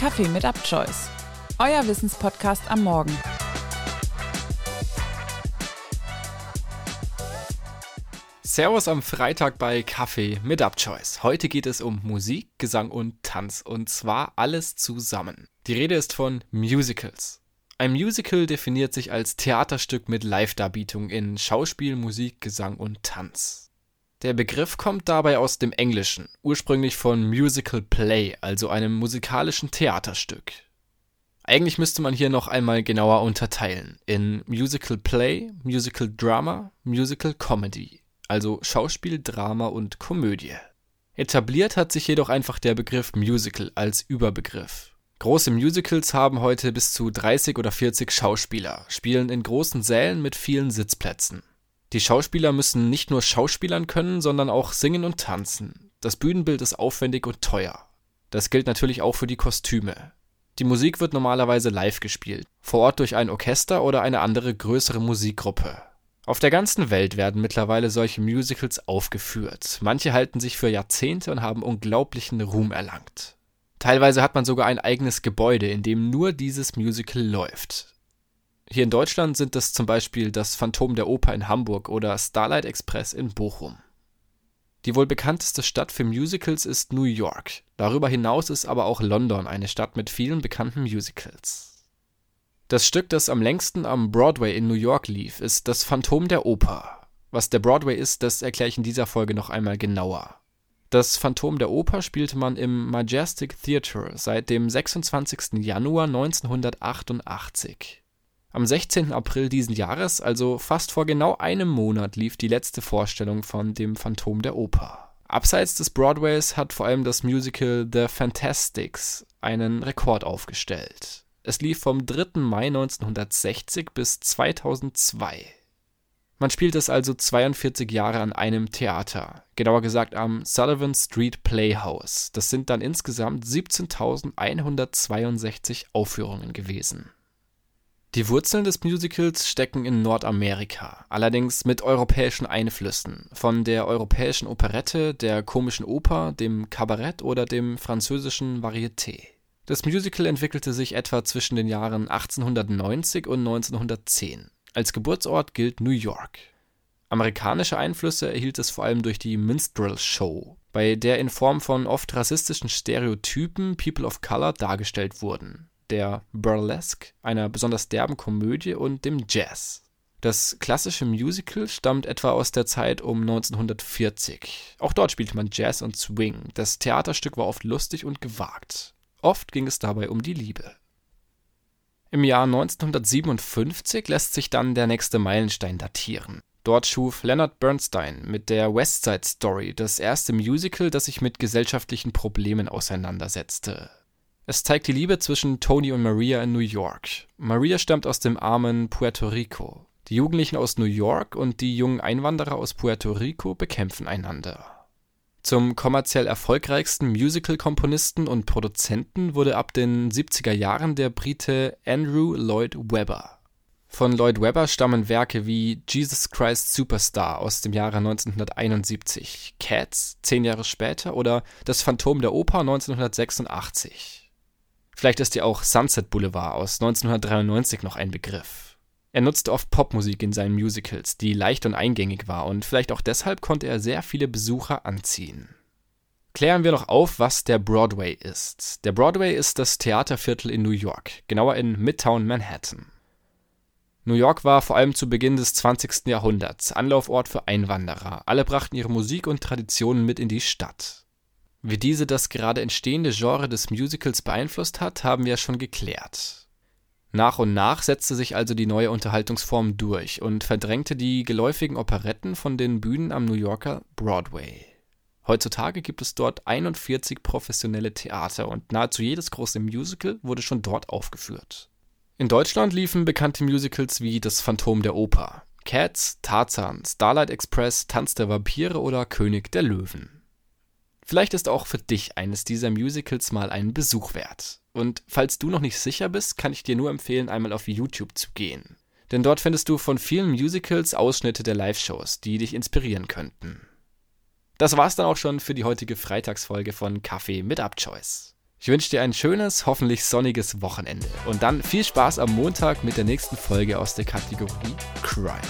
Kaffee mit Upchoice, euer Wissenspodcast am Morgen. Servus am Freitag bei Kaffee mit Upchoice. Heute geht es um Musik, Gesang und Tanz und zwar alles zusammen. Die Rede ist von Musicals. Ein Musical definiert sich als Theaterstück mit Live-Darbietung in Schauspiel, Musik, Gesang und Tanz. Der Begriff kommt dabei aus dem Englischen, ursprünglich von Musical Play, also einem musikalischen Theaterstück. Eigentlich müsste man hier noch einmal genauer unterteilen in Musical Play, Musical Drama, Musical Comedy, also Schauspiel, Drama und Komödie. Etabliert hat sich jedoch einfach der Begriff Musical als Überbegriff. Große Musicals haben heute bis zu 30 oder 40 Schauspieler, spielen in großen Sälen mit vielen Sitzplätzen. Die Schauspieler müssen nicht nur schauspielern können, sondern auch singen und tanzen. Das Bühnenbild ist aufwendig und teuer. Das gilt natürlich auch für die Kostüme. Die Musik wird normalerweise live gespielt, vor Ort durch ein Orchester oder eine andere größere Musikgruppe. Auf der ganzen Welt werden mittlerweile solche Musicals aufgeführt. Manche halten sich für Jahrzehnte und haben unglaublichen Ruhm erlangt. Teilweise hat man sogar ein eigenes Gebäude, in dem nur dieses Musical läuft. Hier in Deutschland sind es zum Beispiel das Phantom der Oper in Hamburg oder Starlight Express in Bochum. Die wohl bekannteste Stadt für Musicals ist New York. Darüber hinaus ist aber auch London eine Stadt mit vielen bekannten Musicals. Das Stück, das am längsten am Broadway in New York lief, ist Das Phantom der Oper. Was der Broadway ist, das erkläre ich in dieser Folge noch einmal genauer. Das Phantom der Oper spielte man im Majestic Theatre seit dem 26. Januar 1988. Am 16. April diesen Jahres, also fast vor genau einem Monat, lief die letzte Vorstellung von dem Phantom der Oper. Abseits des Broadways hat vor allem das Musical The Fantastics einen Rekord aufgestellt. Es lief vom 3. Mai 1960 bis 2002. Man spielt es also 42 Jahre an einem Theater, genauer gesagt am Sullivan Street Playhouse. Das sind dann insgesamt 17.162 Aufführungen gewesen. Die Wurzeln des Musicals stecken in Nordamerika, allerdings mit europäischen Einflüssen, von der europäischen Operette, der komischen Oper, dem Kabarett oder dem französischen Varieté. Das Musical entwickelte sich etwa zwischen den Jahren 1890 und 1910. Als Geburtsort gilt New York. Amerikanische Einflüsse erhielt es vor allem durch die Minstrel Show, bei der in Form von oft rassistischen Stereotypen People of Color dargestellt wurden der Burlesque, einer besonders derben Komödie und dem Jazz. Das klassische Musical stammt etwa aus der Zeit um 1940. Auch dort spielte man Jazz und Swing. Das Theaterstück war oft lustig und gewagt. Oft ging es dabei um die Liebe. Im Jahr 1957 lässt sich dann der nächste Meilenstein datieren. Dort schuf Leonard Bernstein mit der West Side Story das erste Musical, das sich mit gesellschaftlichen Problemen auseinandersetzte. Es zeigt die Liebe zwischen Tony und Maria in New York. Maria stammt aus dem armen Puerto Rico. Die Jugendlichen aus New York und die jungen Einwanderer aus Puerto Rico bekämpfen einander. Zum kommerziell erfolgreichsten Musical-Komponisten und Produzenten wurde ab den 70er Jahren der Brite Andrew Lloyd Webber. Von Lloyd Webber stammen Werke wie Jesus Christ Superstar aus dem Jahre 1971, Cats zehn Jahre später oder Das Phantom der Oper 1986. Vielleicht ist dir auch Sunset Boulevard aus 1993 noch ein Begriff. Er nutzte oft Popmusik in seinen Musicals, die leicht und eingängig war, und vielleicht auch deshalb konnte er sehr viele Besucher anziehen. Klären wir noch auf, was der Broadway ist. Der Broadway ist das Theaterviertel in New York, genauer in Midtown Manhattan. New York war vor allem zu Beginn des 20. Jahrhunderts Anlaufort für Einwanderer. Alle brachten ihre Musik und Traditionen mit in die Stadt. Wie diese das gerade entstehende Genre des Musicals beeinflusst hat, haben wir schon geklärt. Nach und nach setzte sich also die neue Unterhaltungsform durch und verdrängte die geläufigen Operetten von den Bühnen am New Yorker Broadway. Heutzutage gibt es dort 41 professionelle Theater und nahezu jedes große Musical wurde schon dort aufgeführt. In Deutschland liefen bekannte Musicals wie Das Phantom der Oper, Cats, Tarzan, Starlight Express, Tanz der Vampire oder König der Löwen. Vielleicht ist auch für dich eines dieser Musicals mal einen Besuch wert. Und falls du noch nicht sicher bist, kann ich dir nur empfehlen, einmal auf YouTube zu gehen. Denn dort findest du von vielen Musicals Ausschnitte der Live-Shows, die dich inspirieren könnten. Das war's dann auch schon für die heutige Freitagsfolge von Kaffee mit Upchoice. Ich wünsche dir ein schönes, hoffentlich sonniges Wochenende und dann viel Spaß am Montag mit der nächsten Folge aus der Kategorie Crime.